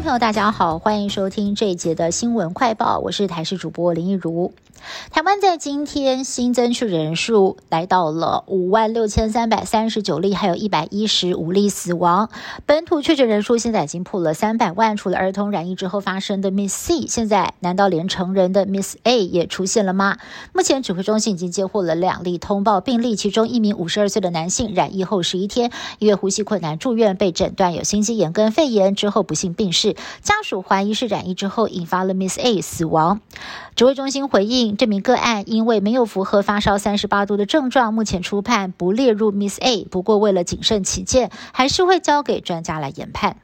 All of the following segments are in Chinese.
朋友，大家好，欢迎收听这一节的新闻快报，我是台视主播林一如。台湾在今天新增确诊人数来到了五万六千三百三十九例，还有一百一十五例死亡。本土确诊人数现在已经破了三百万。除了儿童染疫之后发生的 Miss C，现在难道连成人的 Miss A 也出现了吗？目前指挥中心已经接获了两例通报病例，其中一名五十二岁的男性染疫后十一天，因为呼吸困难住院，被诊断有心肌炎跟肺炎，之后不幸病逝。家属怀疑是染疫之后引发了 Miss A 死亡。指挥中心回应，这名个案因为没有符合发烧三十八度的症状，目前初判不列入 Miss A。不过为了谨慎起见，还是会交给专家来研判。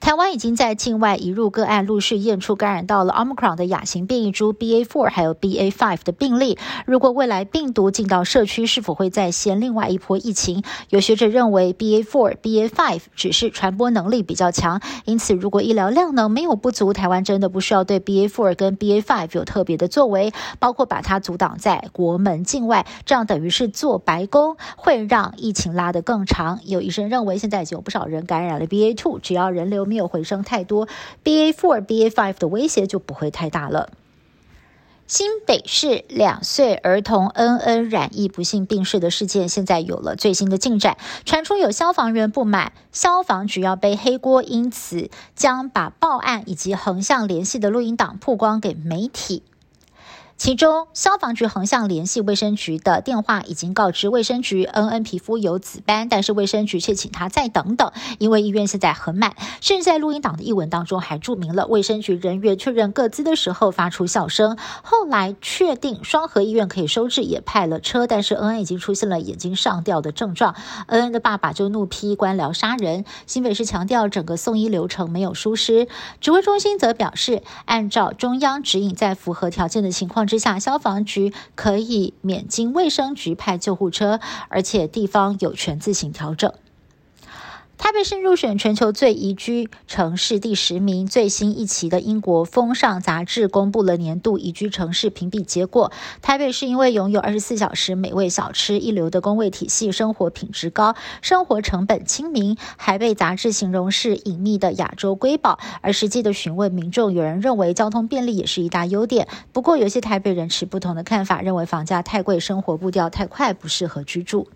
台湾已经在境外移入个案陆续验出感染到了 Omicron 的亚型变异株 BA.4 还有 BA.5 的病例。如果未来病毒进到社区，是否会再现另外一波疫情？有学者认为 BA.4、BA.5 只是传播能力比较强，因此如果医疗量能没有不足，台湾真的不需要对 BA.4 跟 BA.5 有特别的作为，包括把它阻挡在国门境外，这样等于是做白工，会让疫情拉得更长。有医生认为，现在已经有不少人感染了 BA.2，只要人流。没有回升太多，BA four、BA five 的威胁就不会太大了。新北市两岁儿童恩恩染疫不幸病逝的事件，现在有了最新的进展，传出有消防员不满消防局要背黑锅，因此将把报案以及横向联系的录音档曝光给媒体。其中，消防局横向联系卫生局的电话已经告知卫生局，恩恩皮肤有紫斑，但是卫生局却请他再等等，因为医院现在很满。甚至在录音档的译文当中还注明了卫生局人员确认各自的时候发出笑声。后来确定双河医院可以收治，也派了车，但是恩恩已经出现了眼睛上吊的症状。恩恩的爸爸就怒批官僚杀人。新北市强调整个送医流程没有疏失，指挥中心则表示，按照中央指引，在符合条件的情况。之下，消防局可以免经卫生局派救护车，而且地方有权自行调整。台北市入选全球最宜居城市第十名。最新一期的英国《风尚》杂志公布了年度宜居城市评比结果。台北市因为拥有二十四小时美味小吃、一流的公卫体系、生活品质高、生活成本亲民，还被杂志形容是隐秘的亚洲瑰宝。而实际的询问民众，有人认为交通便利也是一大优点。不过，有些台北人持不同的看法，认为房价太贵，生活步调太快，不适合居住。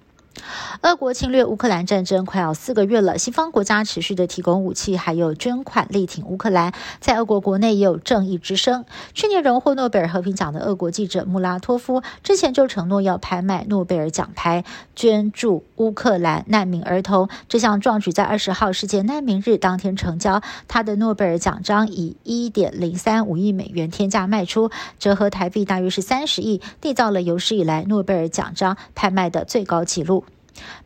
俄国侵略乌克兰战争快要四个月了，西方国家持续的提供武器，还有捐款力挺乌克兰。在俄国国内也有正义之声。去年荣获诺贝尔和平奖的俄国记者穆拉托夫，之前就承诺要拍卖诺贝尔奖牌，捐助乌克兰难民儿童。这项壮举在二十号世界难民日当天成交，他的诺贝尔奖章以一点零三五亿美元天价卖出，折合台币大约是三十亿，缔造了有史以来诺贝尔奖章拍卖的最高纪录。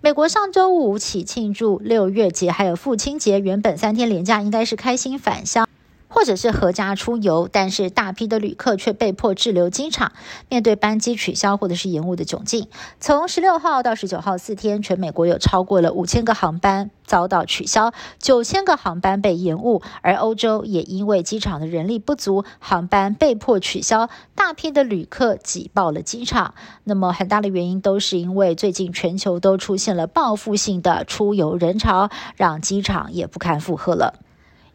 美国上周五起庆祝六月节，还有父亲节，原本三天连假应该是开心返乡。或者是合家出游，但是大批的旅客却被迫滞留机场，面对班机取消或者是延误的窘境。从十六号到十九号四天，全美国有超过了五千个航班遭到取消，九千个航班被延误，而欧洲也因为机场的人力不足，航班被迫取消，大批的旅客挤爆了机场。那么很大的原因都是因为最近全球都出现了报复性的出游人潮，让机场也不堪负荷了。